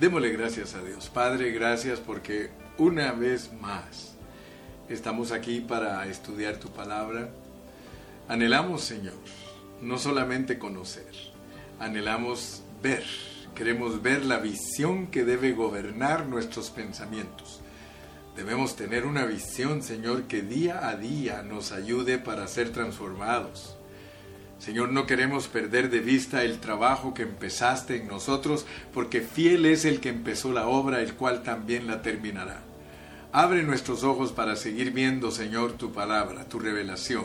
Démosle gracias a Dios. Padre, gracias porque una vez más estamos aquí para estudiar tu palabra. Anhelamos, Señor, no solamente conocer, anhelamos ver. Queremos ver la visión que debe gobernar nuestros pensamientos. Debemos tener una visión, Señor, que día a día nos ayude para ser transformados Señor, no queremos perder de vista el trabajo que empezaste en nosotros, porque fiel es el que empezó la obra, el cual también la terminará. Abre nuestros ojos para seguir viendo, Señor, tu palabra, tu revelación.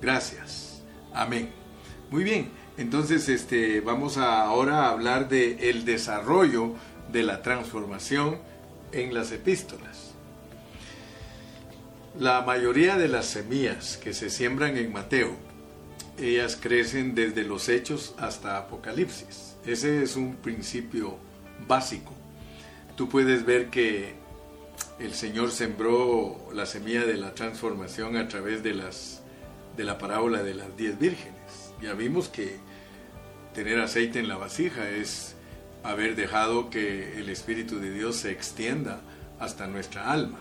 Gracias. Amén. Muy bien, entonces este, vamos a ahora a hablar de el desarrollo de la transformación en las epístolas. La mayoría de las semillas que se siembran en Mateo ellas crecen desde los hechos hasta Apocalipsis. Ese es un principio básico. Tú puedes ver que el Señor sembró la semilla de la transformación a través de, las, de la parábola de las diez vírgenes. Ya vimos que tener aceite en la vasija es haber dejado que el Espíritu de Dios se extienda hasta nuestra alma.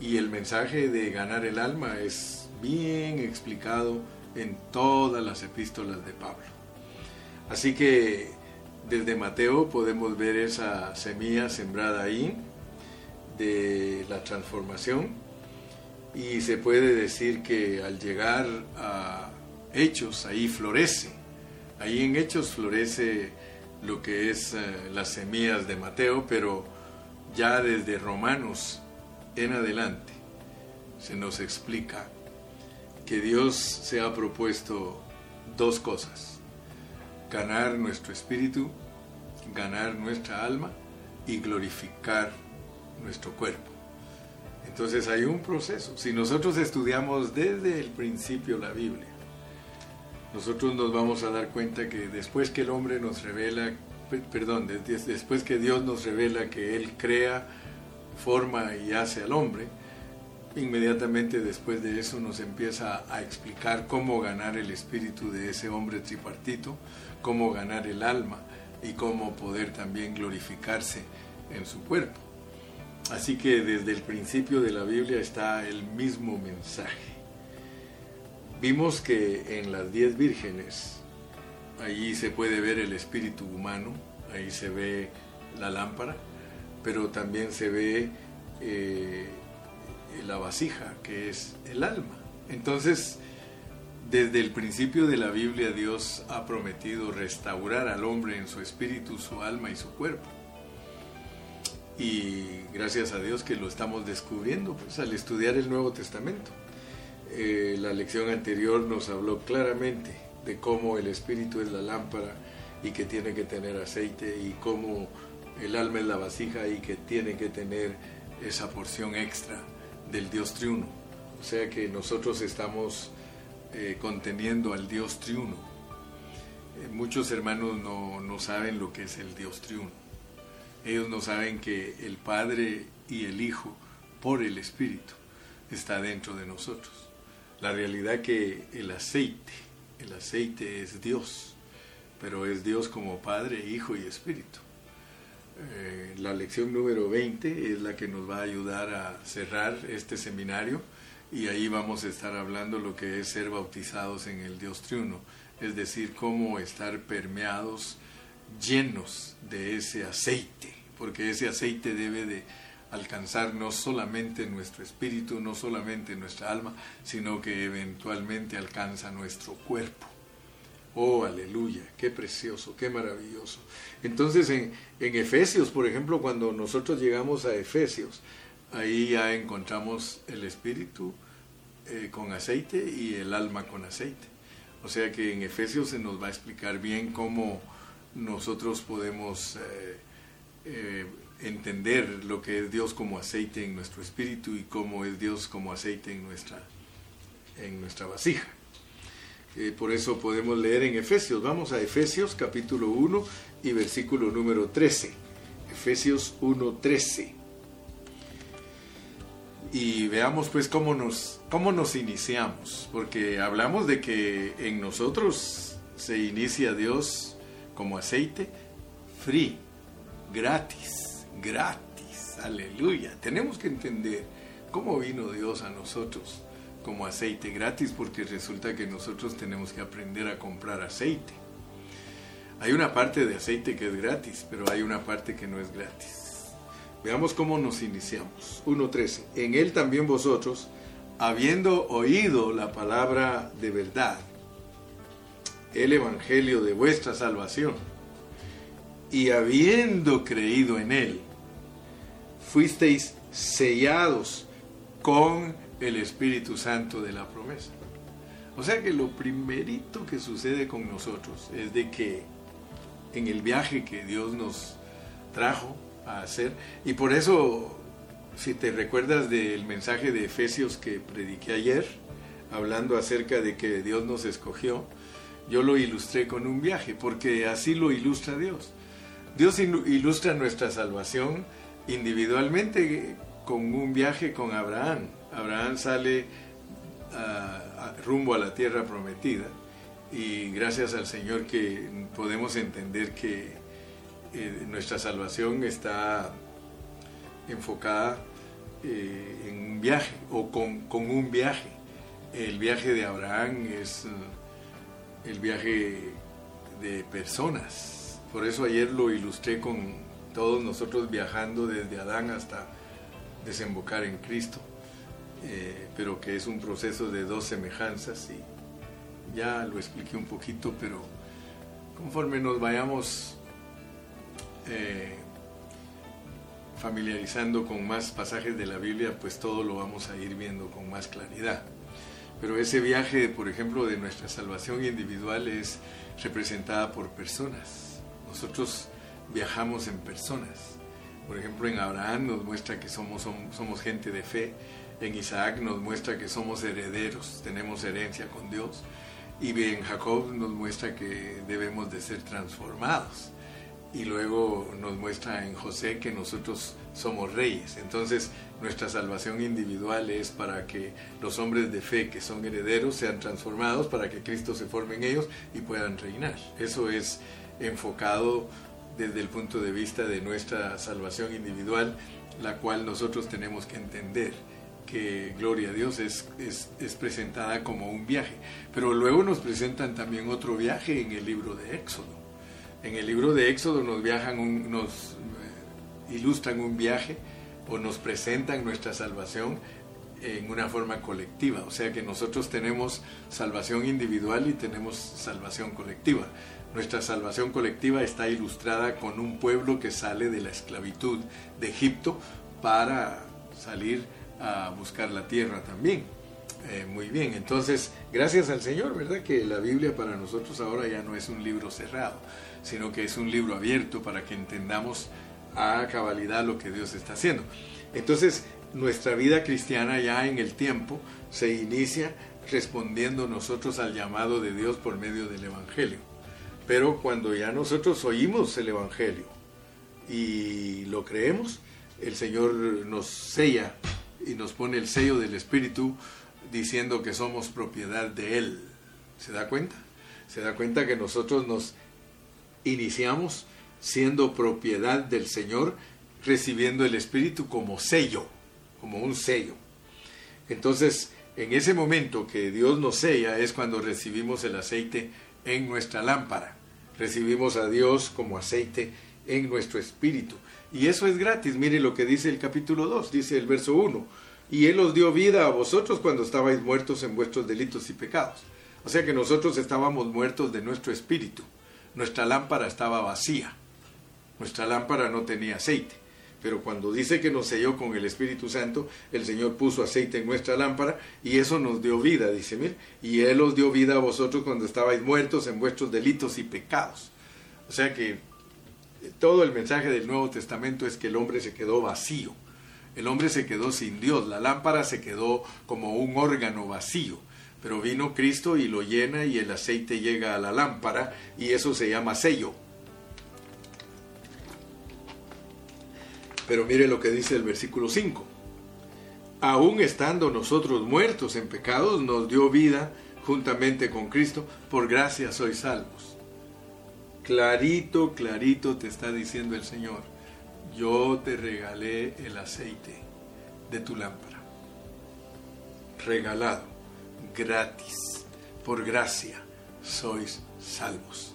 Y el mensaje de ganar el alma es bien explicado en todas las epístolas de Pablo. Así que desde Mateo podemos ver esa semilla sembrada ahí de la transformación y se puede decir que al llegar a Hechos ahí florece, ahí en Hechos florece lo que es eh, las semillas de Mateo, pero ya desde Romanos en adelante se nos explica que Dios se ha propuesto dos cosas, ganar nuestro espíritu, ganar nuestra alma y glorificar nuestro cuerpo. Entonces hay un proceso. Si nosotros estudiamos desde el principio la Biblia, nosotros nos vamos a dar cuenta que después que el hombre nos revela, perdón, después que Dios nos revela que Él crea, forma y hace al hombre, Inmediatamente después de eso nos empieza a explicar cómo ganar el espíritu de ese hombre tripartito, cómo ganar el alma y cómo poder también glorificarse en su cuerpo. Así que desde el principio de la Biblia está el mismo mensaje. Vimos que en las diez vírgenes, allí se puede ver el espíritu humano, ahí se ve la lámpara, pero también se ve eh, la vasija, que es el alma. Entonces, desde el principio de la Biblia Dios ha prometido restaurar al hombre en su espíritu, su alma y su cuerpo. Y gracias a Dios que lo estamos descubriendo pues, al estudiar el Nuevo Testamento. Eh, la lección anterior nos habló claramente de cómo el espíritu es la lámpara y que tiene que tener aceite y cómo el alma es la vasija y que tiene que tener esa porción extra del Dios triuno. O sea que nosotros estamos eh, conteniendo al Dios triuno. Eh, muchos hermanos no, no saben lo que es el Dios triuno. Ellos no saben que el Padre y el Hijo, por el Espíritu, está dentro de nosotros. La realidad que el aceite, el aceite es Dios, pero es Dios como Padre, Hijo y Espíritu. Eh, la lección número 20 es la que nos va a ayudar a cerrar este seminario y ahí vamos a estar hablando lo que es ser bautizados en el Dios triuno, es decir, cómo estar permeados, llenos de ese aceite, porque ese aceite debe de alcanzar no solamente nuestro espíritu, no solamente nuestra alma, sino que eventualmente alcanza nuestro cuerpo. Oh, aleluya, qué precioso, qué maravilloso. Entonces en, Efesios, por ejemplo, cuando nosotros llegamos a Efesios, ahí ya encontramos el espíritu eh, con aceite y el alma con aceite. O sea que en Efesios se nos va a explicar bien cómo nosotros podemos eh, eh, entender lo que es Dios como aceite en nuestro espíritu y cómo es Dios como aceite en nuestra, en nuestra vasija por eso podemos leer en Efesios. Vamos a Efesios capítulo 1 y versículo número 13. Efesios 1, 13. Y veamos pues cómo nos, cómo nos iniciamos, porque hablamos de que en nosotros se inicia Dios como aceite free, gratis, gratis, aleluya. Tenemos que entender cómo vino Dios a nosotros como aceite gratis porque resulta que nosotros tenemos que aprender a comprar aceite. Hay una parte de aceite que es gratis, pero hay una parte que no es gratis. Veamos cómo nos iniciamos. 1.13. En él también vosotros, habiendo oído la palabra de verdad, el evangelio de vuestra salvación, y habiendo creído en él, fuisteis sellados con el Espíritu Santo de la promesa. O sea que lo primerito que sucede con nosotros es de que en el viaje que Dios nos trajo a hacer, y por eso, si te recuerdas del mensaje de Efesios que prediqué ayer, hablando acerca de que Dios nos escogió, yo lo ilustré con un viaje, porque así lo ilustra Dios. Dios ilustra nuestra salvación individualmente con un viaje con Abraham. Abraham sale rumbo a la tierra prometida y gracias al Señor que podemos entender que eh, nuestra salvación está enfocada eh, en un viaje o con, con, un viaje. El viaje de Abraham es el viaje de personas. Por eso ayer lo ilustré con todos nosotros viajando desde Adán hasta desembocar en Cristo, eh, pero que es un proceso de dos semejanzas y ya lo expliqué un poquito, pero conforme nos vayamos eh, familiarizando con más pasajes de la Biblia, pues todo lo vamos a ir viendo con más claridad. Pero ese viaje, por ejemplo, de nuestra salvación individual es representada por personas. Nosotros viajamos en personas. Por ejemplo, en Abraham nos muestra que somos, somos, gente de fe, en Isaac nos muestra que somos herederos, tenemos herencia con Dios, y en Jacob nos muestra que debemos de ser transformados. Y luego nos muestra en José que nosotros somos reyes. Entonces nuestra salvación individual es para que los hombres de fe que son herederos sean transformados, para que Cristo se forme en ellos y puedan reinar. Eso es enfocado desde el punto de vista de nuestra salvación individual, la cual nosotros tenemos que entender Gloria a Dios es, es, presentada como un viaje. Pero luego nos presentan también otro viaje en el libro de Éxodo. En el libro de Éxodo nos, viajan nos eh, ilustran un viaje o nos presentan nuestra salvación en una forma colectiva. O sea que nosotros tenemos salvación individual y tenemos salvación colectiva. Nuestra salvación colectiva está ilustrada con un pueblo que sale de la esclavitud de Egipto para salir a buscar la tierra también. Eh, muy bien, entonces, gracias al Señor, ¿verdad? Que la Biblia para nosotros ahora ya no es un libro cerrado, sino que es un libro abierto para que entendamos a cabalidad lo que Dios está haciendo. Entonces, nuestra vida cristiana ya en el tiempo se inicia respondiendo nosotros al llamado de Dios por medio del Evangelio. Pero cuando ya nosotros oímos el Evangelio y lo creemos, el Señor nos sella y nos pone el sello del Espíritu diciendo que somos propiedad de Él. ¿Se da cuenta? Se da cuenta que nosotros nos iniciamos siendo propiedad del Señor, recibiendo el Espíritu como sello, como un sello. Entonces, en ese momento que Dios nos sella es cuando recibimos el aceite en nuestra lámpara. Recibimos a Dios como aceite en nuestro espíritu. Y eso es gratis. Mire lo que dice el capítulo 2, dice el verso 1. Y Él os dio vida a vosotros cuando estabais muertos en vuestros delitos y pecados. O sea que nosotros estábamos muertos de nuestro espíritu. Nuestra lámpara estaba vacía. Nuestra lámpara no tenía aceite. Pero cuando dice que nos selló con el Espíritu Santo, el Señor puso aceite en nuestra lámpara y eso nos dio vida, dice, mire, y Él os dio vida a vosotros cuando estabais muertos en vuestros delitos y pecados. O sea que todo el mensaje del Nuevo Testamento es que el hombre se quedó vacío, el hombre se quedó sin Dios, la lámpara se quedó como un órgano vacío. Pero vino Cristo y lo llena y el aceite llega a la lámpara y eso se llama sello. Pero mire lo que dice el versículo 5. Aún estando nosotros muertos en pecados, nos dio vida juntamente con Cristo, por gracia sois salvos. Clarito, clarito te está diciendo el Señor. yo te regalé el aceite de tu lámpara. Regalado, gratis, por gracia, sois salvos.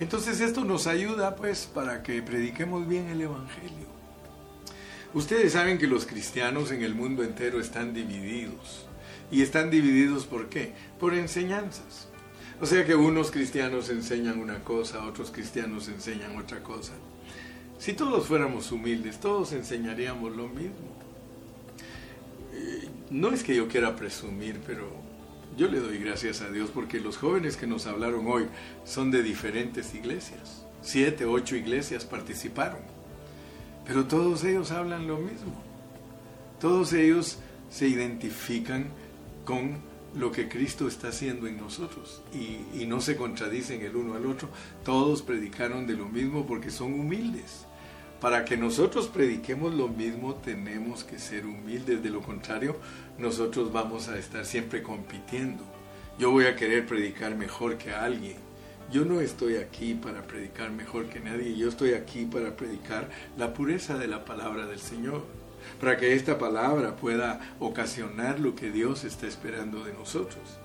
Entonces esto nos ayuda pues para que prediquemos bien el Evangelio. Ustedes saben que los cristianos en el mundo entero están divididos. ¿Y están divididos por qué? Por enseñanzas. O sea que unos cristianos enseñan una cosa, otros cristianos enseñan otra cosa. Si todos fuéramos humildes, todos enseñaríamos lo mismo. Eh, no es que yo quiera presumir, pero yo le doy gracias a Dios porque los jóvenes que nos hablaron hoy son de diferentes iglesias. Siete, ocho iglesias participaron. Pero todos ellos hablan lo mismo. Todos ellos se identifican con lo que Cristo está haciendo en nosotros y, no se contradicen el uno al otro. Todos predicaron de lo mismo porque son humildes. Para que nosotros prediquemos lo mismo tenemos que ser humildes, de lo contrario nosotros vamos a estar siempre compitiendo. Yo voy a querer predicar mejor que alguien. Yo no estoy aquí para predicar mejor que nadie, yo estoy aquí para predicar la pureza de la palabra del Señor, para que esta palabra pueda ocasionar lo que Dios está esperando de nosotros.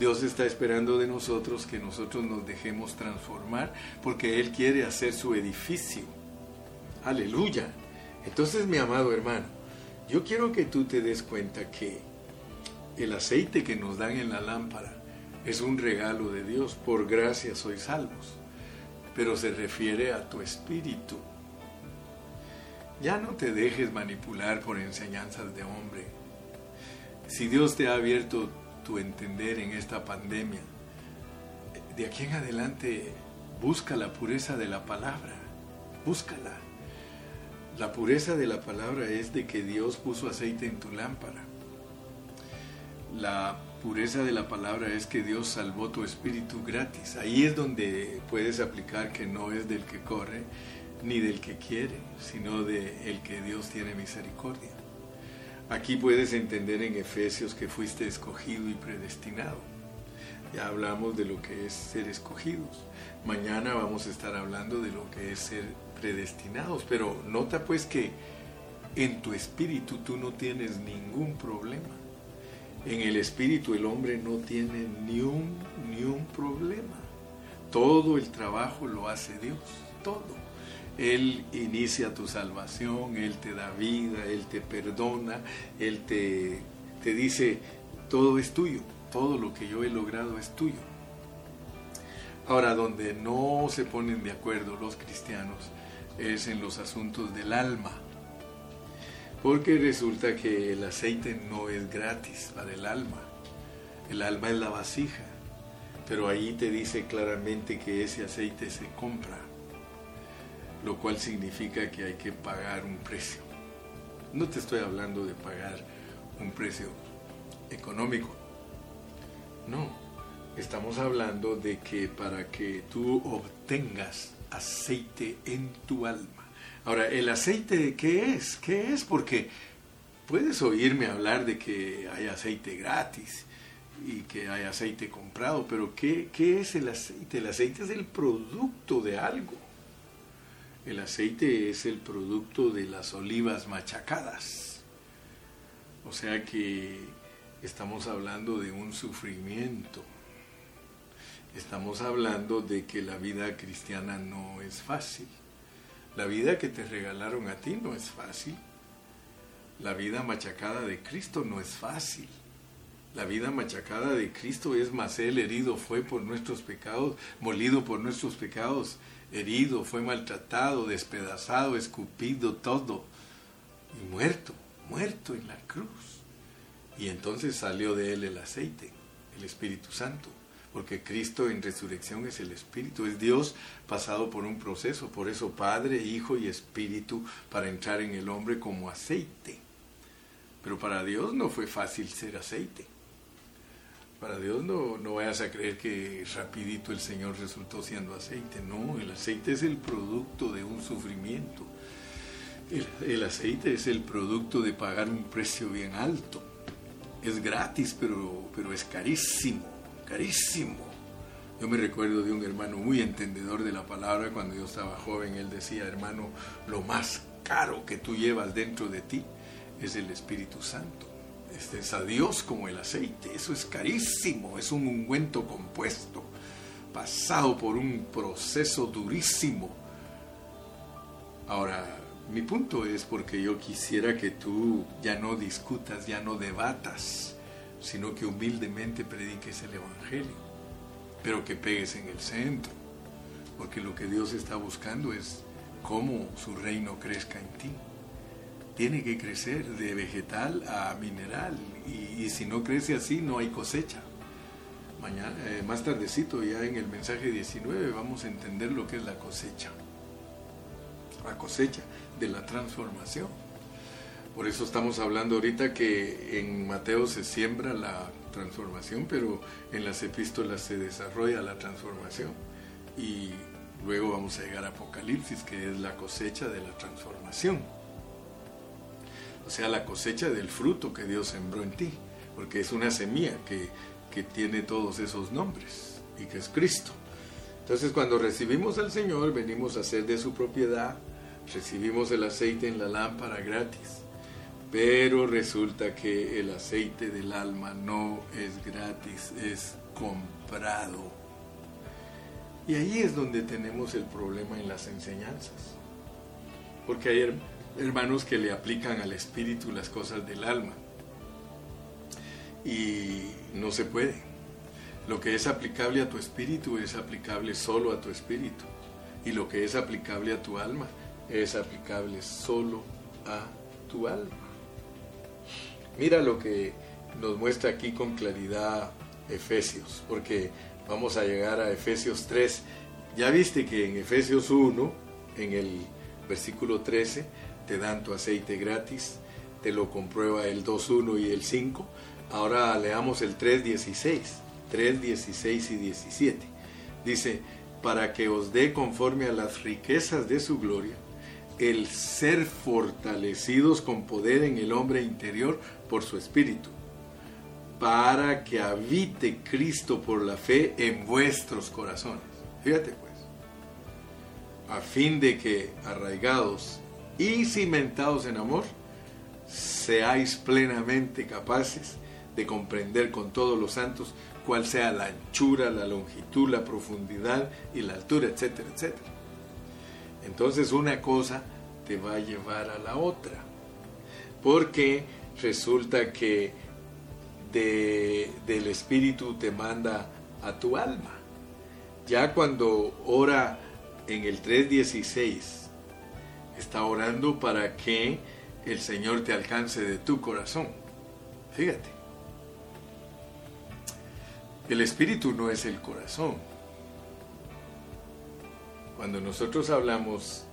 Dios está esperando de nosotros que nosotros nos dejemos transformar porque Él quiere hacer su edificio Aleluya. Entonces, mi amado hermano, yo quiero que tú te des cuenta que el aceite que nos dan en la lámpara es un regalo de Dios. Por gracia sois salvos. Pero se refiere a tu espíritu. Ya no te dejes manipular por enseñanzas de hombre. Si Dios te ha abierto tu entender en esta pandemia, de aquí en adelante busca la pureza de la palabra. Búscala. La pureza de la palabra es de que Dios puso aceite en tu lámpara. La pureza de la palabra es que Dios salvó tu espíritu gratis. Ahí es donde puedes aplicar que no es del que corre ni del que quiere, sino de el que Dios tiene misericordia. Aquí puedes entender en Efesios que fuiste escogido y predestinado. Ya hablamos de lo que es ser escogidos. Mañana vamos a estar hablando de lo que es ser predestinados, pero nota pues que en tu espíritu tú no tienes ningún problema. En el espíritu el hombre no tiene ni un, ni un problema. Todo el trabajo lo hace Dios, todo. Él inicia tu salvación, Él te da vida, Él te perdona, Él te, te dice, todo es tuyo, todo lo que yo he logrado es tuyo. Ahora, donde no se ponen de acuerdo los cristianos es en los asuntos del alma. Porque resulta que el aceite no es gratis para el alma. El alma es la vasija. Pero ahí te dice claramente que ese aceite se compra. Lo cual significa que hay que pagar un precio. No te estoy hablando de pagar un precio económico. No, estamos hablando de que para que tú obtengas aceite en tu alma. Ahora, ¿el aceite qué es? ¿Qué es? Porque puedes oírme hablar de que hay aceite gratis y que hay aceite comprado, pero ¿qué, ¿qué es el aceite? El aceite es el producto de algo. El aceite es el producto de las olivas machacadas. O sea que estamos hablando de un sufrimiento estamos hablando de que la vida cristiana no es fácil. La vida que te regalaron a ti no es fácil. La vida machacada de Cristo no es fácil. La vida machacada de Cristo es más él herido fue por nuestros pecados, molido por nuestros pecados, herido, fue maltratado, despedazado, escupido, todo, y muerto, muerto en la cruz. Y entonces salió de él el aceite, el Espíritu Santo porque Cristo en resurrección es el Espíritu, es Dios pasado por un proceso, por eso Padre, Hijo y Espíritu para entrar en el hombre como aceite. Pero para Dios no fue fácil ser aceite. Para Dios no, no vayas a creer que rapidito el Señor resultó siendo aceite. No, el aceite es el producto de un sufrimiento. El, aceite es el producto de pagar un precio bien alto. Es gratis, pero, pero es carísimo carísimo. Yo me recuerdo de un hermano muy entendedor de la palabra cuando yo estaba joven. Él decía, hermano, lo más caro que tú llevas dentro de ti es el Espíritu Santo. Este es a Dios como el aceite. Eso es carísimo. Es un ungüento compuesto, pasado por un proceso durísimo. Ahora, mi punto es porque yo quisiera que tú ya no discutas, ya no debatas, sino que humildemente prediques el Evangelio, pero que pegues en el centro, porque lo que Dios está buscando es cómo su reino crezca en ti. Tiene que crecer de vegetal a mineral y, si no crece así no hay cosecha. Mañana, eh, más tardecito, ya en el mensaje 19, vamos a entender lo que es la cosecha. La cosecha de la transformación. Por eso estamos hablando ahorita que en Mateo se siembra la transformación, pero en las epístolas se desarrolla la transformación. Y luego vamos a llegar a Apocalipsis, que es la cosecha de la transformación. O sea, la cosecha del fruto que Dios sembró en ti, porque es una semilla que, que tiene todos esos nombres y que es Cristo. Entonces cuando recibimos al Señor, venimos a ser de su propiedad, recibimos el aceite en la lámpara gratis pero resulta que el aceite del alma no es gratis, es comprado. Y ahí es donde tenemos el problema en las enseñanzas. Porque hay hermanos que le aplican al espíritu las cosas del alma. Y no se puede. Lo que es aplicable a tu espíritu es aplicable solo a tu espíritu. Y lo que es aplicable a tu alma es aplicable solo a tu alma. Mira lo que nos muestra aquí con claridad Efesios, porque vamos a llegar a Efesios 3. Ya viste que en Efesios 1, en el versículo 13, te dan tu aceite gratis, te lo comprueba el 2.1 y el 5. Ahora leamos el 3.16, 3.16 y 17. Dice, para que os dé conforme a las riquezas de su gloria, el ser fortalecidos con poder en el hombre interior por su espíritu, para que habite Cristo por la fe en vuestros corazones. Fíjate pues, a fin de que arraigados y cimentados en amor, seáis plenamente capaces de comprender con todos los santos cuál sea la anchura, la longitud, la profundidad y la altura, etcétera, etcétera. Entonces una cosa te va a llevar a la otra. Porque resulta que del Espíritu te manda a tu alma. Ya cuando ora en el 3.16, está orando para que el Señor te alcance de tu corazón. Fíjate. El espíritu no es el corazón. Cuando nosotros hablamos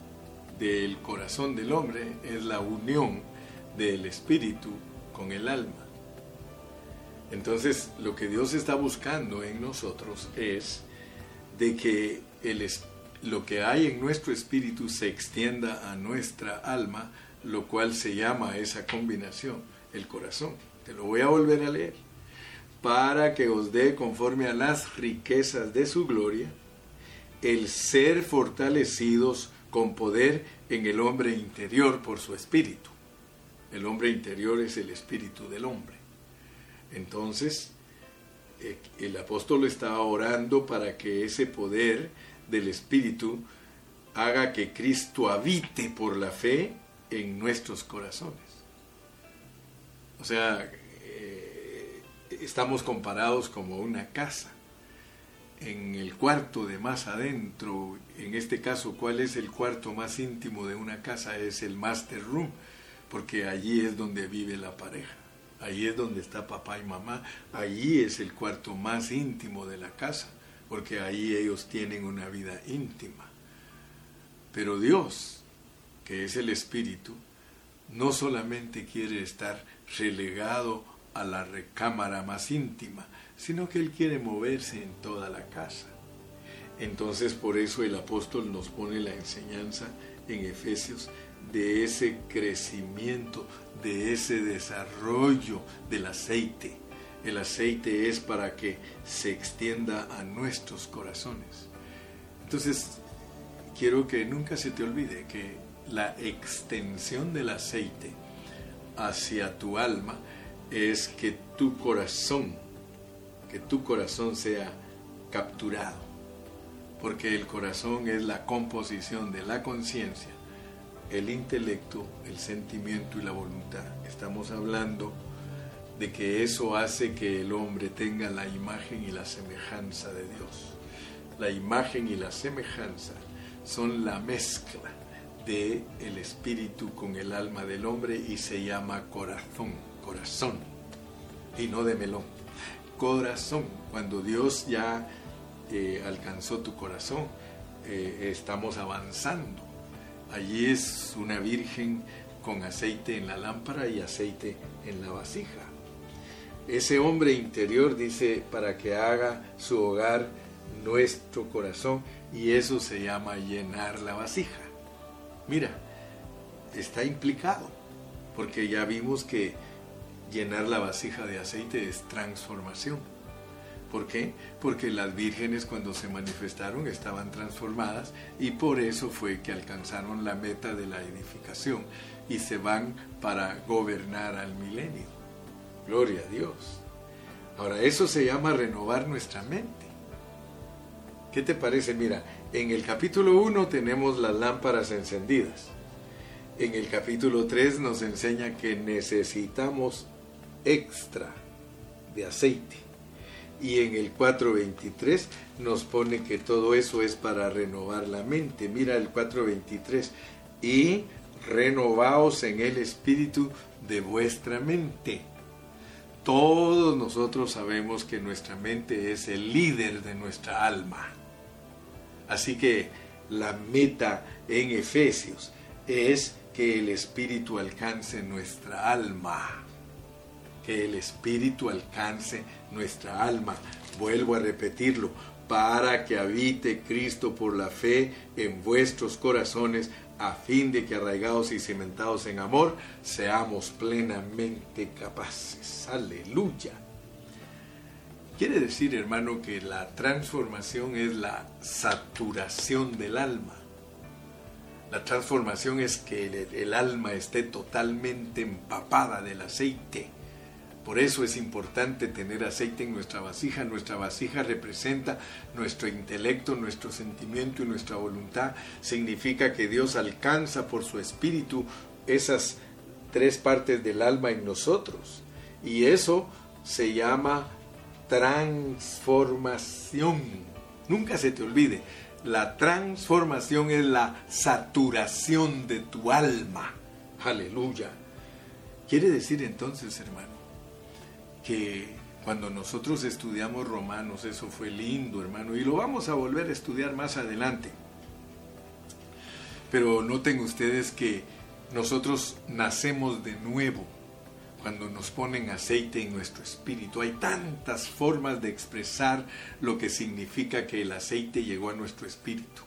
del corazón del hombre, es la unión del espíritu con el alma. Entonces, lo que Dios está buscando en nosotros es de que el, lo que hay en nuestro espíritu se extienda a nuestra alma, lo cual se llama esa combinación, el corazón. Te lo voy a volver a leer. Para que os dé conforme a las riquezas de su gloria, el ser fortalecidos con poder en el hombre interior por su espíritu. El hombre interior es el espíritu del hombre. Entonces, eh, el apóstol estaba orando para que ese poder del espíritu haga que Cristo habite por la fe en nuestros corazones. O sea, eh, estamos comparados como una casa en el cuarto de más adentro, en este caso, ¿cuál es el cuarto más íntimo de una casa? Es el master room, porque allí es donde vive la pareja, allí es donde está papá y mamá, allí es el cuarto más íntimo de la casa, porque allí ellos tienen una vida íntima. Pero Dios, que es el Espíritu, no solamente quiere estar relegado a la recámara más íntima, sino que Él quiere moverse en toda la casa. Entonces por eso el apóstol nos pone la enseñanza en Efesios de ese crecimiento, de ese desarrollo del aceite. El aceite es para que se extienda a nuestros corazones. Entonces, quiero que nunca se te olvide que la extensión del aceite hacia tu alma es que tu corazón, que tu corazón sea capturado, porque el corazón es la composición de la conciencia, el intelecto, el sentimiento y la voluntad. Estamos hablando de que eso hace que el hombre tenga la imagen y la semejanza de Dios. La imagen y la semejanza son la mezcla de el espíritu con el alma del hombre y se llama corazón, corazón y no de melón. Corazón, cuando Dios ya eh, alcanzó tu corazón, eh, estamos avanzando. Allí es una virgen con aceite en la lámpara y aceite en la vasija. Ese hombre interior dice para que haga su hogar nuestro corazón y eso se llama llenar la vasija. Mira, está implicado, porque ya vimos que llenar la vasija de aceite es transformación. ¿Por qué? Porque las vírgenes cuando se manifestaron estaban transformadas y por eso fue que alcanzaron la meta de la edificación y se van para gobernar al milenio. Gloria a Dios. Ahora, eso se llama renovar nuestra mente. ¿Qué te parece? Mira, en el capítulo 1 tenemos las lámparas encendidas. En el capítulo 3 nos enseña que necesitamos extra de aceite. Y en el 4.23 nos pone que todo eso es para renovar la mente. Mira el 4.23. Y renovaos en el espíritu de vuestra mente. Todos nosotros sabemos que nuestra mente es el líder de nuestra alma. Así que la meta en Efesios es que el Espíritu alcance nuestra alma. Que el Espíritu alcance nuestra alma. Vuelvo a repetirlo, para que habite Cristo por la fe en vuestros corazones, a fin de que arraigados y cimentados en amor, seamos plenamente capaces. Aleluya Quiere decir, hermano, que la transformación es la saturación del alma. La transformación es que el, alma esté totalmente empapada del aceite. Por eso es importante tener aceite en nuestra vasija. Nuestra vasija representa nuestro intelecto, nuestro sentimiento y nuestra voluntad. Significa que Dios alcanza por su espíritu esas tres partes del alma en nosotros. Y eso se llama transformación. Nunca se te olvide, la transformación es la saturación de tu alma. Aleluya. Quiere decir entonces, hermano, que cuando nosotros estudiamos Romanos, eso fue lindo, hermano, y lo vamos a volver a estudiar más adelante. Pero noten ustedes que nosotros nacemos de nuevo cuando nos ponen aceite en nuestro espíritu. Hay tantas formas de expresar lo que significa que el aceite llegó a nuestro espíritu.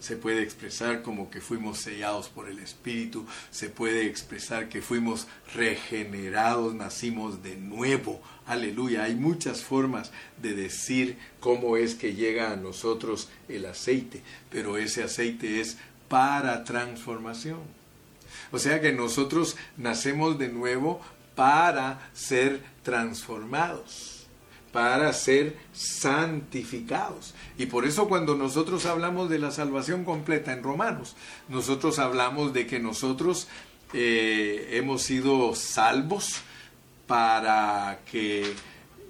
Se puede expresar como que fuimos sellados por el Espíritu, se puede expresar que fuimos regenerados, nacimos de nuevo. Aleluya, hay muchas formas de decir cómo es que llega a nosotros el aceite, pero ese aceite es para transformación. O sea que nosotros nacemos de nuevo para ser transformados, para ser santificados. Y por eso cuando nosotros hablamos de la salvación completa en Romanos, nosotros hablamos de que nosotros eh, hemos sido salvos para que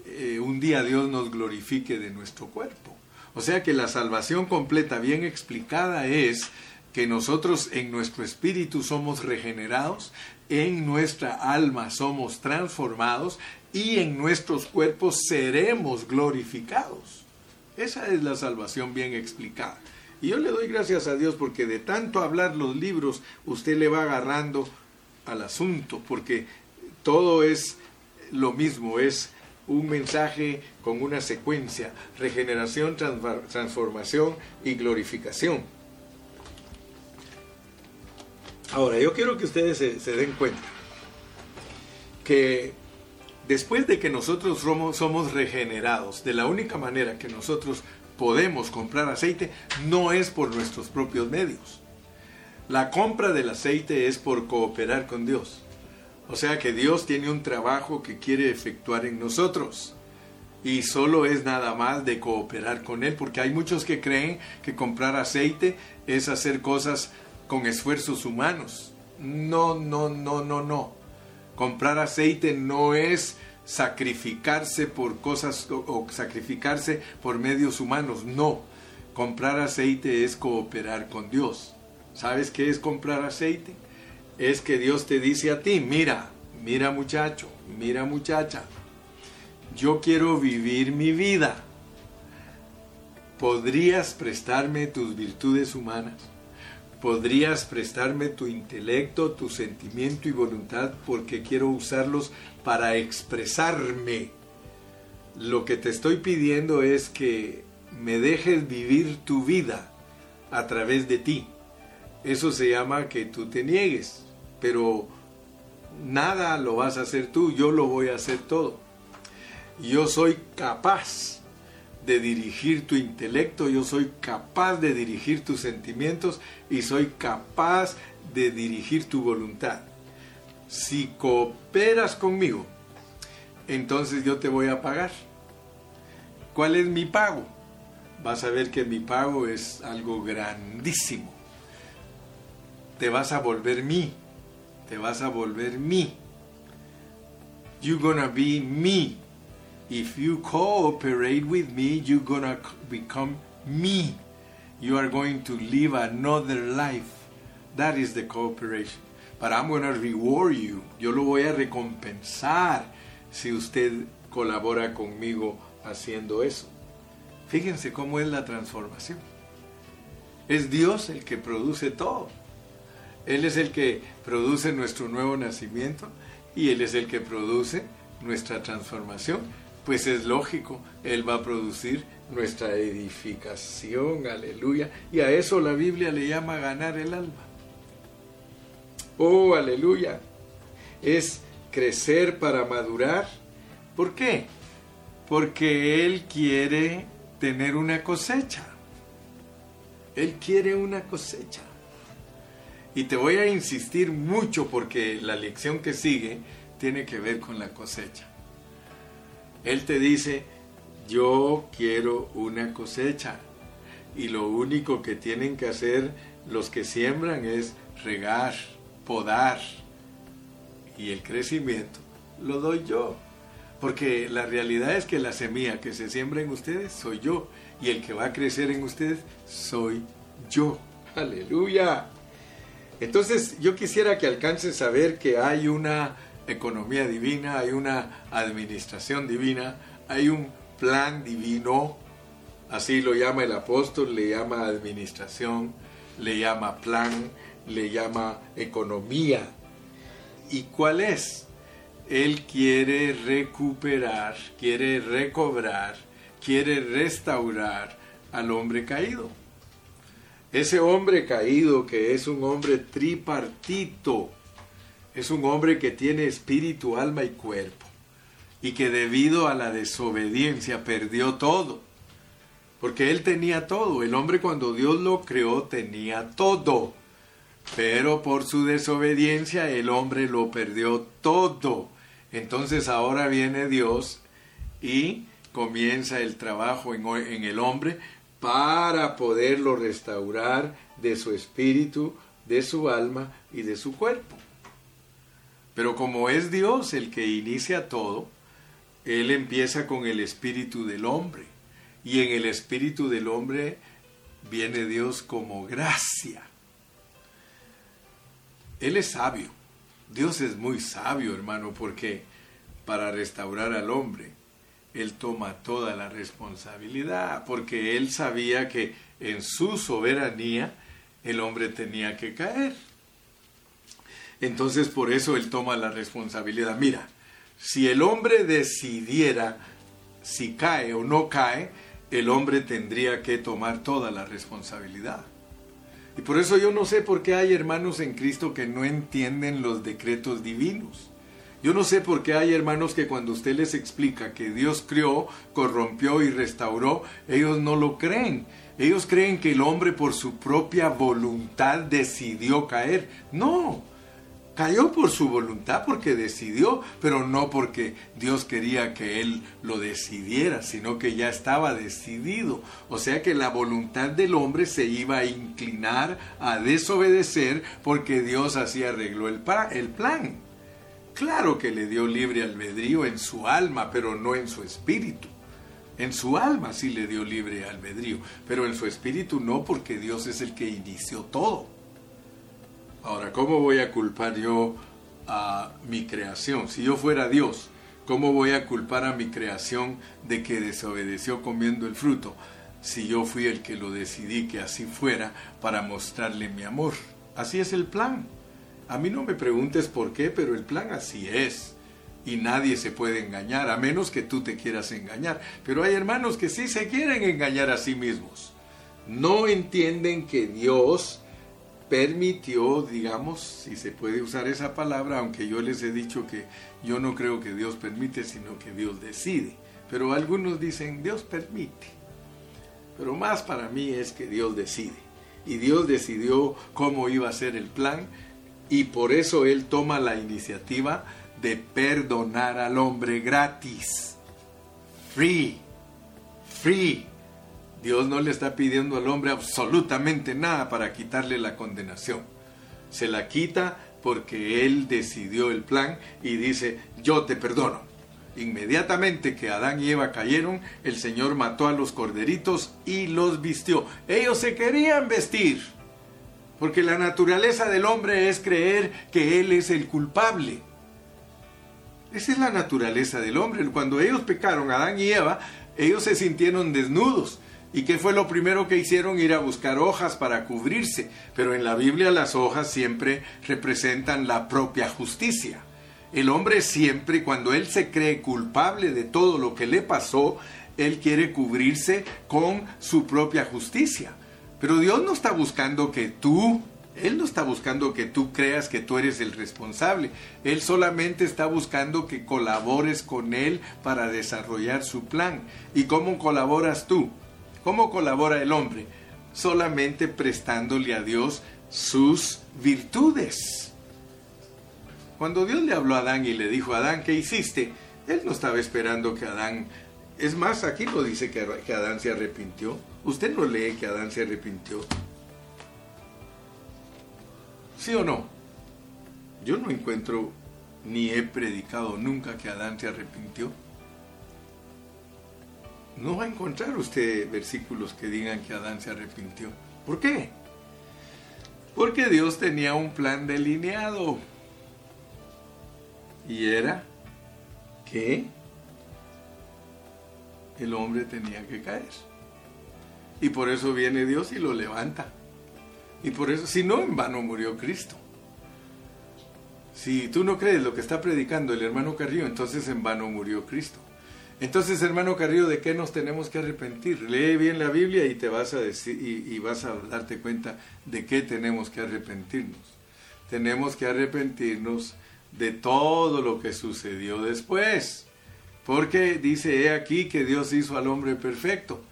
eh, un día Dios nos glorifique de nuestro cuerpo. O sea que la salvación completa, bien explicada, es que nosotros en nuestro espíritu somos regenerados, en nuestra alma somos transformados y en nuestros cuerpos seremos glorificados. Esa es la salvación bien explicada. Y yo le doy gracias a Dios porque de tanto hablar los libros, usted le va agarrando al asunto, porque todo es lo mismo, es un mensaje con una secuencia, regeneración, transformación y glorificación. Ahora, yo quiero que ustedes se, den cuenta que después de que nosotros somos regenerados, de la única manera que nosotros podemos comprar aceite no es por nuestros propios medios. La compra del aceite es por cooperar con Dios. O sea que Dios tiene un trabajo que quiere efectuar en nosotros. Y solo es nada más de cooperar con Él, porque hay muchos que creen que comprar aceite es hacer cosas con esfuerzos humanos. No, no, no, no, no. Comprar aceite no es sacrificarse por cosas o, sacrificarse por medios humanos. No. Comprar aceite es cooperar con Dios. ¿Sabes qué es comprar aceite? Es que Dios te dice a ti, mira, mira muchacho, mira muchacha, yo quiero vivir mi vida. ¿Podrías prestarme tus virtudes humanas? Podrías prestarme tu intelecto, tu sentimiento y voluntad porque quiero usarlos para expresarme. Lo que te estoy pidiendo es que me dejes vivir tu vida a través de ti. Eso se llama que tú te niegues, pero nada lo vas a hacer tú, yo lo voy a hacer todo. Yo soy capaz de dirigir tu intelecto, yo soy capaz de dirigir tus sentimientos y soy capaz de dirigir tu voluntad. Si cooperas conmigo, entonces yo te voy a pagar. ¿Cuál es mi pago? Vas a ver que mi pago es algo grandísimo. Te vas a volver mí. Te vas a volver mí. You're gonna be me if you cooperate with me, you're gonna become me. You are going to live another life. That is the cooperation. But I'm to reward you. Yo lo voy a recompensar si usted colabora conmigo haciendo eso. Fíjense cómo es la transformación. Es Dios el que produce todo. Él es el que produce nuestro nuevo nacimiento y Él es el que produce nuestra transformación pues es lógico, Él va a producir nuestra edificación, aleluya. Y a eso la Biblia le llama ganar el alma. Oh, aleluya. Es crecer para madurar. ¿Por qué? Porque Él quiere tener una cosecha. Él quiere una cosecha. Y te voy a insistir mucho porque la lección que sigue tiene que ver con la cosecha. Él te dice, yo quiero una cosecha. Y lo único que tienen que hacer los que siembran es regar, podar. Y el crecimiento lo doy yo. Porque la realidad es que la semilla que se siembra en ustedes soy yo. Y el que va a crecer en ustedes soy yo. Aleluya. Entonces yo quisiera que alcances a ver que hay una economía divina, hay una administración divina, hay un plan divino, así lo llama el apóstol, le llama administración, le llama plan, le llama economía. ¿Y cuál es? Él quiere recuperar, quiere recobrar, quiere restaurar al hombre caído. Ese hombre caído que es un hombre tripartito, es un hombre que tiene espíritu, alma y cuerpo, y que debido a la desobediencia perdió todo. Porque él tenía todo, el hombre cuando Dios lo creó tenía todo, pero por su desobediencia el hombre lo perdió todo. Entonces ahora viene Dios y comienza el trabajo en, en el hombre para poderlo restaurar de su espíritu, de su alma y de su cuerpo. Pero como es Dios el que inicia todo, Él empieza con el espíritu del hombre. Y en el espíritu del hombre viene Dios como gracia. Él es sabio. Dios es muy sabio, hermano, porque para restaurar al hombre, Él toma toda la responsabilidad, porque Él sabía que en su soberanía el hombre tenía que caer. Entonces por eso él toma la responsabilidad. Mira, si el hombre decidiera si cae o no cae, el hombre tendría que tomar toda la responsabilidad. Y por eso yo no sé por qué hay hermanos en Cristo que no entienden los decretos divinos, Yo no sé por qué hay hermanos que cuando usted les explica que Dios crió, corrompió y restauró, ellos no lo creen. Ellos creen que el hombre por su propia voluntad decidió caer. No, cayó por su voluntad porque decidió, pero no porque Dios quería que él lo decidiera, sino que ya estaba decidido. O sea que la voluntad del hombre se iba a inclinar a desobedecer porque Dios así arregló el, el plan. Claro que le dio libre albedrío en su alma, pero no en su espíritu. En su alma sí le dio libre albedrío, pero en su espíritu no, porque Dios es el que inició todo. Ahora, ¿cómo voy a culpar yo a mi creación? Si yo fuera Dios, ¿cómo voy a culpar a mi creación de que desobedeció comiendo el fruto? Si yo fui el que lo decidí que así fuera para mostrarle mi amor. Así es el plan. A mí no me preguntes por qué, pero el plan así es y nadie se puede engañar, a menos que tú te quieras engañar. Pero hay hermanos que sí se quieren engañar a sí mismos. No entienden que Dios permitió, digamos, si se puede usar esa palabra, aunque yo les he dicho que yo no creo que Dios permite, sino que Dios decide. Pero algunos dicen, Dios permite. Pero más para mí es que Dios decide. Y Dios decidió cómo iba a ser el plan y por eso Él toma la iniciativa de perdonar al hombre gratis. Free. Free. Dios no le está pidiendo al hombre absolutamente nada para quitarle la condenación. Se la quita porque Él decidió el plan y dice, yo te perdono. Inmediatamente que Adán y Eva cayeron, el Señor mató a los corderitos y los vistió. Ellos se querían vestir, porque la naturaleza del hombre es creer que Él es el culpable. Esa es la naturaleza del hombre. Cuando ellos pecaron, Adán y Eva, ellos se sintieron desnudos. ¿Y qué fue lo primero que hicieron? Ir a buscar hojas para cubrirse. Pero en la Biblia las hojas siempre representan la propia justicia. El hombre siempre, cuando él se cree culpable de todo lo que le pasó, él quiere cubrirse con su propia justicia. Pero Dios no está buscando que tú él no está buscando que tú creas que tú eres el responsable. Él solamente está buscando que colabores con Él para desarrollar su plan. ¿Y cómo colaboras tú? ¿Cómo colabora el hombre? Solamente prestándole a Dios sus virtudes. Cuando Dios le habló a Adán y le dijo, Adán, ¿qué hiciste? Él no estaba esperando que Adán... Es más, aquí no dice que, que Adán se arrepintió. Usted no lee que Adán se arrepintió. ¿Sí o no? Yo no encuentro ni he predicado nunca que Adán se arrepintió. No va a encontrar usted versículos que digan que Adán se arrepintió. ¿Por qué? Porque Dios tenía un plan delineado. Y era que el hombre tenía que caer. Y por eso viene Dios y lo levanta. Y por eso, si no, en vano murió Cristo. Si tú no crees lo que está predicando el hermano Carrillo, entonces en vano murió Cristo. Entonces, hermano Carrillo, ¿de qué nos tenemos que arrepentir? Lee bien la Biblia y te vas a decir y, y vas a darte cuenta de qué tenemos que arrepentirnos. Tenemos que arrepentirnos de todo lo que sucedió después. Porque dice he aquí que Dios hizo al hombre perfecto,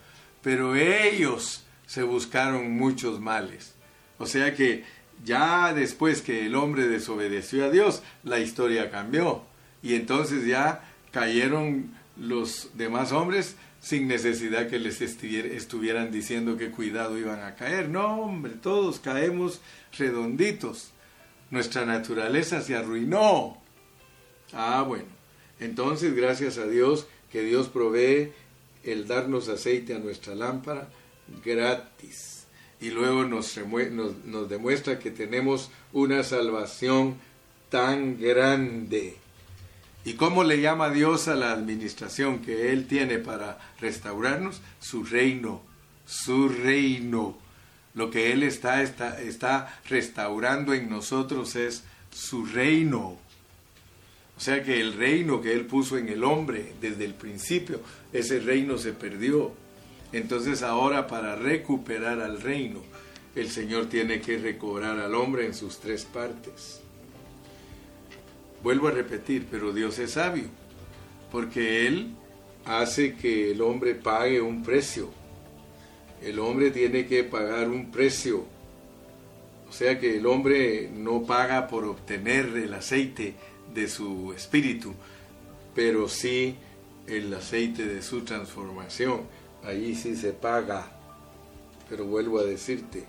pero ellos se buscaron muchos males. O sea que ya después que el hombre desobedeció a Dios, la historia cambió. Y entonces ya cayeron los demás hombres sin necesidad que les estuvieran diciendo que cuidado iban a caer. No, hombre, todos caemos redonditos. Nuestra naturaleza se arruinó. Ah, bueno. Entonces, gracias a Dios, que Dios provee el darnos aceite a nuestra lámpara gratis y luego nos, nos, demuestra que tenemos una salvación tan grande. ¿Y cómo le llama Dios a la administración que Él tiene para restaurarnos? Su reino, su reino. Lo que Él está, está, está restaurando en nosotros es su reino. O sea que el reino que Él puso en el hombre desde el principio, ese reino se perdió. Entonces ahora para recuperar al reino, el Señor tiene que recobrar al hombre en sus tres partes. Vuelvo a repetir, pero Dios es sabio, porque Él hace que el hombre pague un precio. El hombre tiene que pagar un precio. O sea que el hombre no paga por obtener el aceite de su espíritu, pero sí el aceite de su transformación. Allí sí se paga. Pero vuelvo a decirte,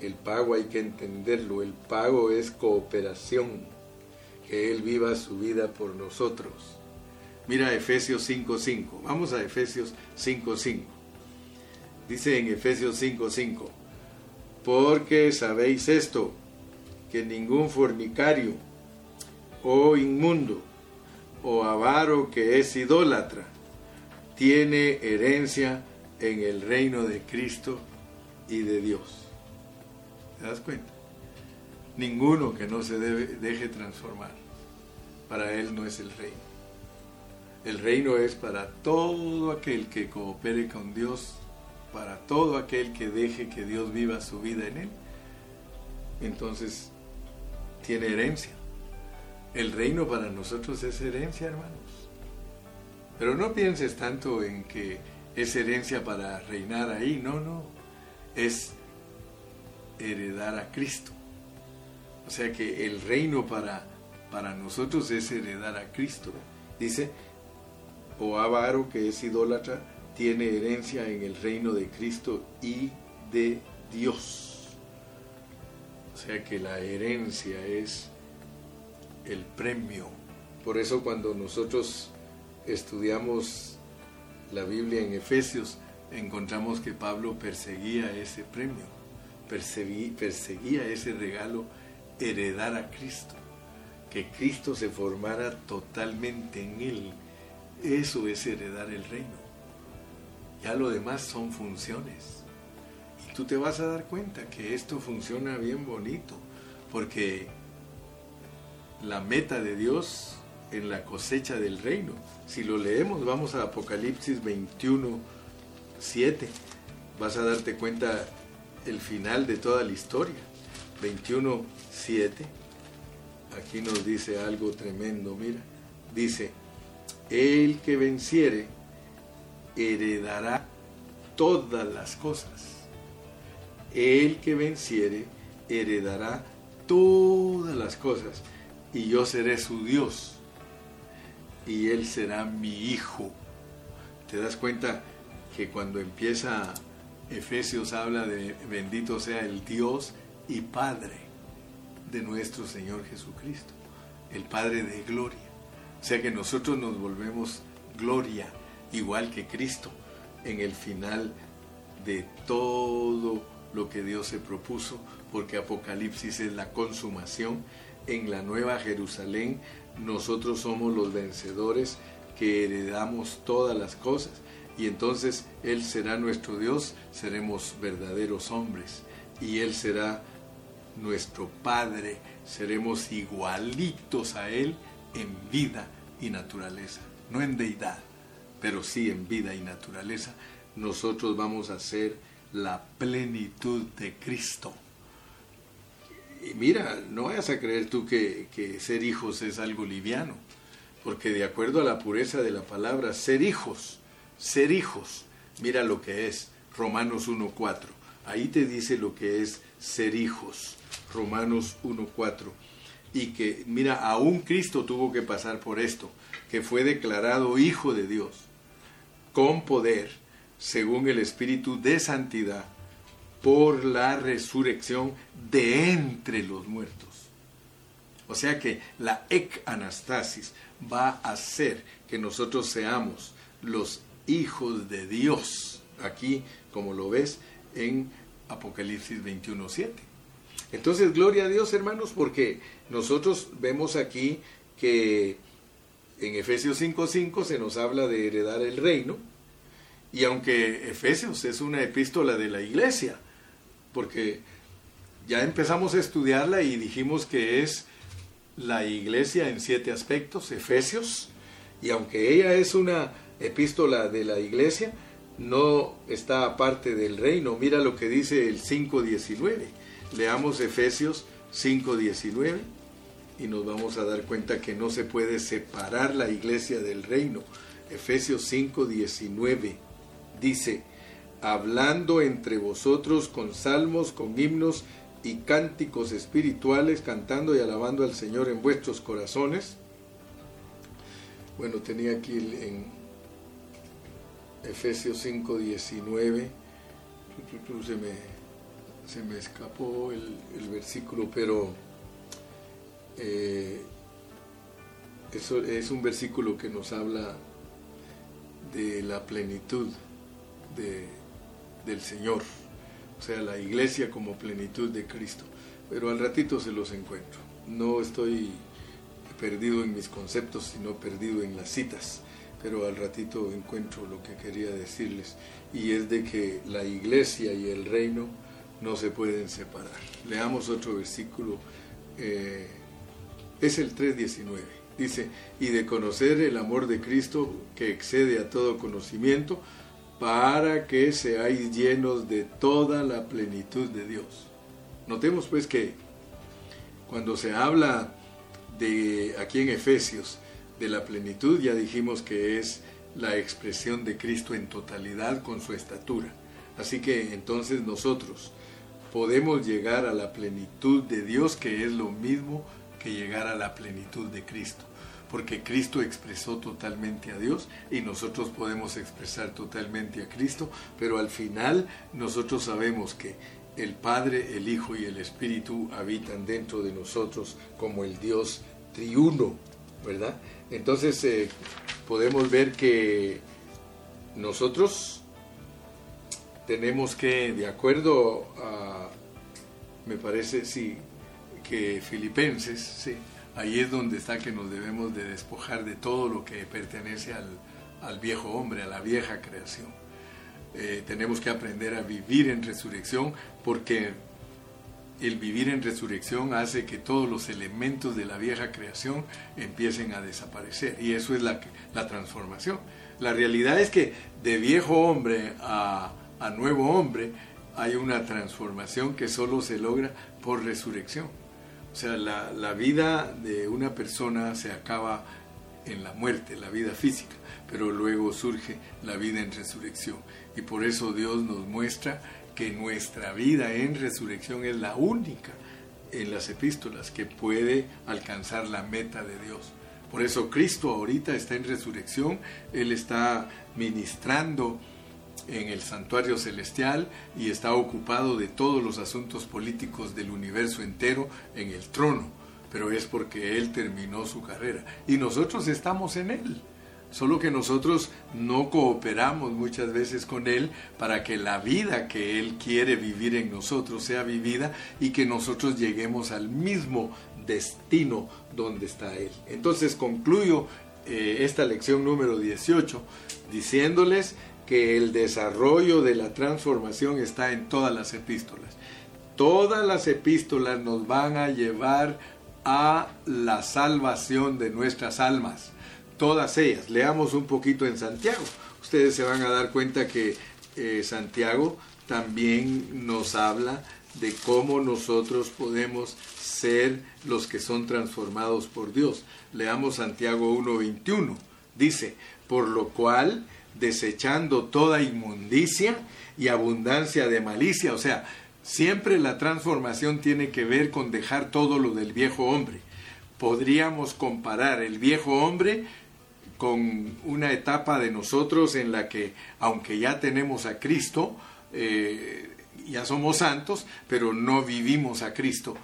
el pago hay que entenderlo. El pago es cooperación. Que Él viva su vida por nosotros. Mira Efesios 5.5. Vamos a Efesios 5.5. Dice en Efesios 5.5. Porque sabéis esto, que ningún fornicario o inmundo o avaro que es idólatra tiene herencia en el reino de Cristo y de Dios. ¿Te das cuenta? Ninguno que no se deje transformar, para él no es el reino. El reino es para todo aquel que coopere con Dios, para todo aquel que deje que Dios viva su vida en él. Entonces, tiene herencia. El reino para nosotros es herencia, hermanos. Pero no pienses tanto en que es herencia para reinar ahí, no, no. Es heredar a Cristo. O sea que el reino para, para nosotros es heredar a Cristo. Dice, o avaro que es idólatra, tiene herencia en el reino de Cristo y de Dios. O sea que la herencia es el premio. Por eso cuando nosotros estudiamos la Biblia en Efesios, encontramos que Pablo perseguía ese premio perseguía, ese regalo, heredar a Cristo, que Cristo se formara totalmente en él. Eso es heredar el reino. Ya lo demás son funciones. Y tú te vas a dar cuenta que esto funciona bien bonito, porque la meta de Dios en la cosecha del reino, si lo leemos, vamos a Apocalipsis 21, 7, vas a darte cuenta el final de toda la historia. 21.7, aquí nos dice algo tremendo, mira, dice, el que venciere heredará todas las cosas. El que venciere heredará todas las cosas y yo seré su Dios y él será mi hijo. ¿Te das cuenta que cuando empieza Efesios habla de bendito sea el Dios y Padre de nuestro Señor Jesucristo, el Padre de gloria. O sea que nosotros nos volvemos gloria, igual que Cristo, en el final de todo lo que Dios se propuso, porque Apocalipsis es la consumación. En la nueva Jerusalén nosotros somos los vencedores que heredamos todas las cosas y entonces Él será nuestro Dios, seremos verdaderos hombres y Él será nuestro Padre, seremos igualitos a Él en vida y naturaleza, no en deidad, pero sí en vida y naturaleza. Nosotros vamos a ser la plenitud de Cristo. Y mira, no vayas a creer tú que, que ser hijos es algo liviano, porque de acuerdo a la pureza de la palabra, ser hijos ser hijos, mira lo que es Romanos 1.4. Ahí te dice lo que es ser hijos, Romanos 1.4. Y que, mira, aún Cristo tuvo que pasar por esto, que fue declarado hijo de Dios, con poder, según el Espíritu de Santidad, por la resurrección de entre los muertos. O sea que la ec anastasis va a hacer que nosotros seamos los hijos de Dios. Aquí, como lo ves en Apocalipsis 21.7. Entonces, gloria a Dios, hermanos, porque nosotros vemos aquí que en Efesios 5.5 se nos habla de heredar el reino, y aunque Efesios es una epístola de la iglesia, porque ya empezamos a estudiarla y dijimos que es la iglesia en siete aspectos, Efesios, y aunque ella es una epístola de la iglesia, no está aparte del reino. Mira lo que dice el 5.19. Leamos Efesios 5.19. y nos vamos a dar cuenta que no se puede separar la iglesia del reino. Efesios 5, 19 dice, hablando entre vosotros con salmos, con himnos y cánticos espirituales, cantando y alabando al Señor en vuestros corazones. Bueno, tenía aquí en Efesios 5, 19, se me, se me escapó el, versículo, pero eh, eso es un versículo que nos habla de la plenitud del Señor, o sea, la iglesia como plenitud de Cristo. Pero al ratito se los encuentro. No estoy perdido en mis conceptos, sino perdido en las citas. Pero al ratito encuentro lo que quería decirles, y es de que la iglesia y el reino no se pueden separar. Leamos otro versículo, eh, es el 3.19. Dice, y de conocer el amor de Cristo que excede a todo conocimiento, para que seáis llenos de toda la plenitud de Dios. Notemos pues que cuando se habla de aquí en Efesios de la plenitud, ya dijimos que es la expresión de Cristo en totalidad con su estatura. Así que entonces nosotros podemos llegar a la plenitud de Dios, que es lo mismo que llegar a la plenitud de Cristo porque Cristo expresó totalmente a Dios y nosotros podemos expresar totalmente a Cristo, pero al final nosotros sabemos que el Padre, el Hijo y el Espíritu habitan dentro de nosotros como el Dios triuno, ¿verdad? Entonces eh, podemos ver que nosotros tenemos que, de acuerdo a, me parece, sí, que Filipenses, sí, ahí es donde está que nos debemos de despojar de todo lo que pertenece al, viejo hombre, a la vieja creación. Eh, tenemos que aprender a vivir en resurrección porque el vivir en resurrección hace que todos los elementos de la vieja creación empiecen a desaparecer y eso es la, la transformación. La realidad es que de viejo hombre a, a nuevo hombre hay una transformación que solo se logra por resurrección. O sea, la, vida de una persona se acaba en la muerte, la vida física, pero luego surge la vida en resurrección. Y por eso Dios nos muestra que nuestra vida en resurrección es la única en las epístolas que puede alcanzar la meta de Dios. Por eso Cristo ahorita está en resurrección, Él está ministrando en el santuario celestial y está ocupado de todos los asuntos políticos del universo entero en el trono, pero es porque Él terminó su carrera y nosotros estamos en Él. Solo que nosotros no cooperamos muchas veces con Él para que la vida que Él quiere vivir en nosotros sea vivida y que nosotros lleguemos al mismo destino donde está Él. Entonces concluyo eh, esta lección número 18 diciéndoles que el desarrollo de la transformación está en todas las epístolas. Todas las epístolas nos van a llevar a la salvación de nuestras almas. Todas ellas. Leamos un poquito en Santiago. Ustedes se van a dar cuenta que eh, Santiago también nos habla de cómo nosotros podemos ser los que son transformados por Dios. Leamos Santiago 1.21. Dice, por lo cual desechando toda inmundicia y abundancia de malicia. O sea, siempre la transformación tiene que ver con dejar todo lo del viejo hombre. Podríamos comparar el viejo hombre con una etapa de nosotros en la que, aunque ya tenemos a Cristo, eh, ya somos santos, pero no vivimos a Cristo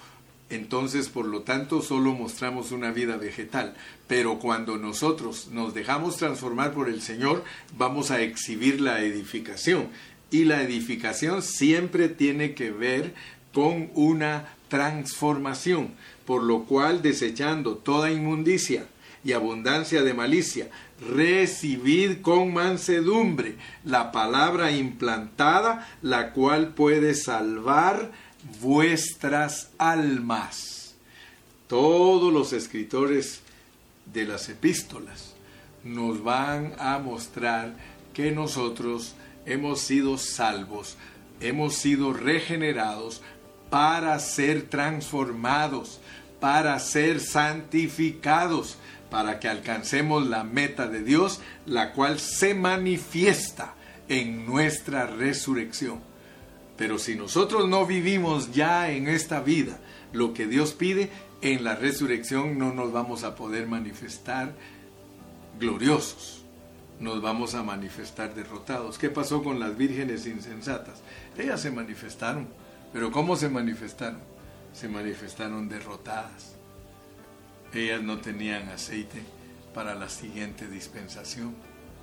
entonces por lo tanto solo mostramos una vida vegetal. Pero cuando nosotros nos dejamos transformar por el Señor, vamos a exhibir la edificación. Y la edificación siempre tiene que ver con una transformación, por lo cual desechando toda inmundicia y abundancia de malicia, recibid con mansedumbre la palabra implantada, la cual puede salvar vuestras almas. Todos los escritores de las epístolas nos van a mostrar que nosotros hemos sido salvos, hemos sido regenerados para ser transformados, para ser santificados, para que alcancemos la meta de Dios, la cual se manifiesta en nuestra resurrección. Pero si nosotros no vivimos ya en esta vida lo que Dios pide, en la resurrección no nos vamos a poder manifestar gloriosos, nos vamos a manifestar derrotados. ¿Qué pasó con las vírgenes insensatas? Ellas se manifestaron, pero ¿cómo se manifestaron? Se manifestaron derrotadas. Ellas no tenían aceite para la siguiente dispensación.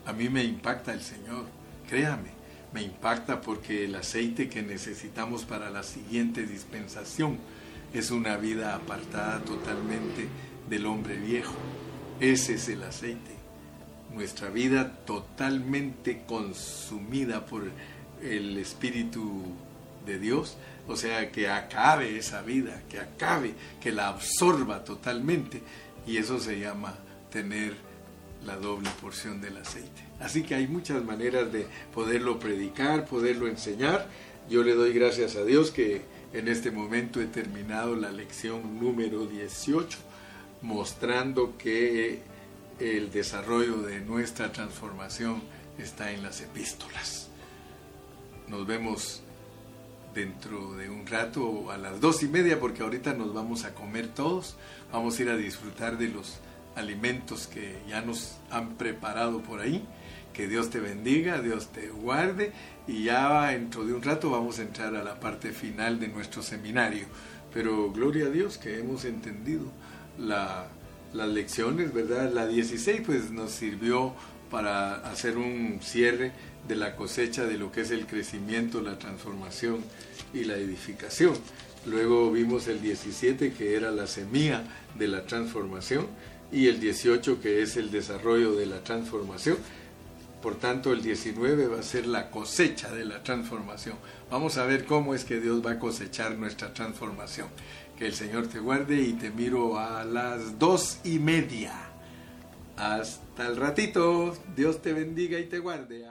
A mí me impacta el Señor, créame, me impacta porque el aceite que necesitamos para la siguiente dispensación es una vida apartada totalmente del hombre viejo. Ese es el aceite. Nuestra vida totalmente consumida por el Espíritu de Dios. O sea, que acabe esa vida, que acabe, que la absorba totalmente. Y eso se llama tener la doble porción del aceite. Así que hay muchas maneras de poderlo predicar, poderlo enseñar. Yo le doy gracias a Dios que en este momento he terminado la lección número 18, mostrando que el desarrollo de nuestra transformación está en las epístolas. Nos vemos dentro de un rato a las dos y media porque ahorita nos vamos a comer todos, vamos a ir a disfrutar de los alimentos que ya nos han preparado por ahí. Que Dios te bendiga, Dios te guarde y ya dentro de un rato vamos a entrar a la parte final de nuestro seminario. Pero gloria a Dios que hemos entendido la, las lecciones, ¿verdad? La 16 pues nos sirvió para hacer un cierre de la cosecha de lo que es el crecimiento, la transformación y la edificación. Luego vimos el 17 que era la semilla de la transformación y el 18 que es el desarrollo de la transformación. Por tanto, el 19 va a ser la cosecha de la transformación. Vamos a ver cómo es que Dios va a cosechar nuestra transformación. Que el Señor te guarde y te miro a las dos y media. Hasta el ratito. Dios te bendiga y te guarde.